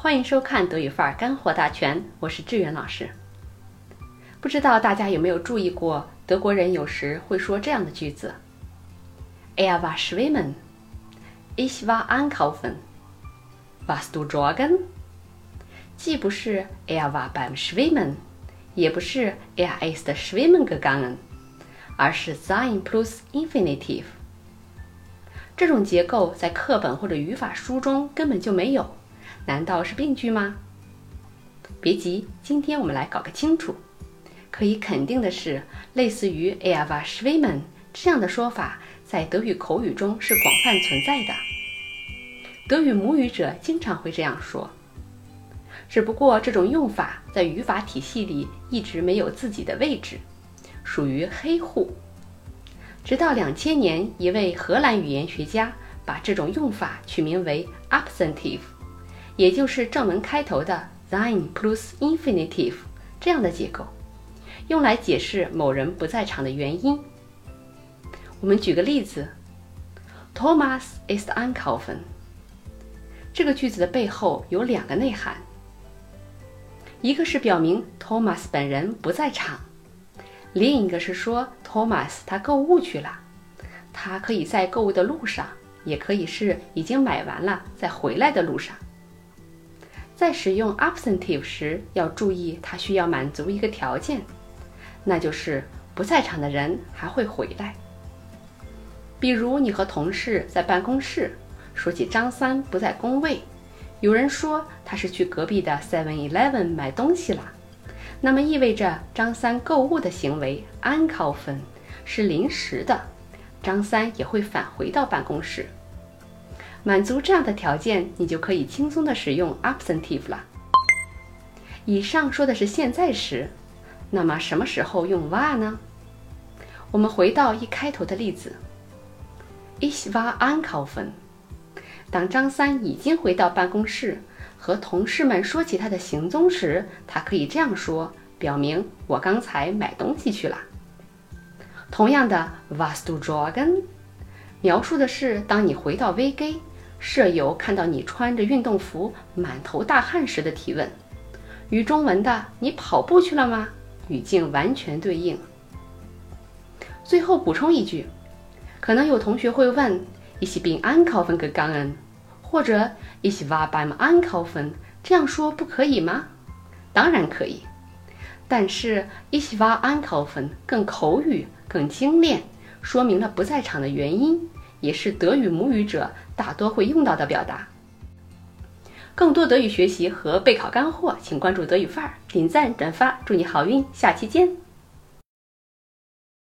欢迎收看德语范儿干货大全，我是志远老师。不知道大家有没有注意过，德国人有时会说这样的句子：“Er war schwimmen, ich war einkaufen, warst du joggen？” 既不是 “Er war beim Schwimmen”，也不是 “Er ist schwimmen gegangen”，而是 sein plus infinitive。这种结构在课本或者语法书中根本就没有。难道是病句吗？别急，今天我们来搞个清楚。可以肯定的是，类似于 “er war schwimmen” 这样的说法，在德语口语中是广泛存在的。德语母语者经常会这样说，只不过这种用法在语法体系里一直没有自己的位置，属于黑户。直到两千年，一位荷兰语言学家把这种用法取名为 “absentive”。也就是正文开头的 sein plus infinitive 这样的结构，用来解释某人不在场的原因。我们举个例子：Thomas ist einkaufen。这个句子的背后有两个内涵，一个是表明 Thomas 本人不在场，另一个是说 Thomas 他购物去了，他可以在购物的路上，也可以是已经买完了在回来的路上。在使用 absentive 时，要注意它需要满足一个条件，那就是不在场的人还会回来。比如你和同事在办公室说起张三不在工位，有人说他是去隔壁的 Seven Eleven 买东西了，那么意味着张三购物的行为 u n c o f f e n 是临时的，张三也会返回到办公室。满足这样的条件，你就可以轻松的使用 absentive 了。以上说的是现在时，那么什么时候用 war 呢？我们回到一开头的例子，Ich war einkaufen。当张三已经回到办公室，和同事们说起他的行踪时，他可以这样说，表明我刚才买东西去了。同样的，Was du joggen？描述的是当你回到 VG。舍友看到你穿着运动服、满头大汗时的提问，与中文的“你跑步去了吗”语境完全对应。最后补充一句，可能有同学会问：“Ich bin einkaufen gegangen”，或者 “Ich war beim einkaufen”，这样说不可以吗？当然可以，但是 “Ich war einkaufen” 更口语、更精炼，说明了不在场的原因。也是德语母语者大多会用到的表达。更多德语学习和备考干货，请关注德语范儿，点赞转发，祝你好运，下期见。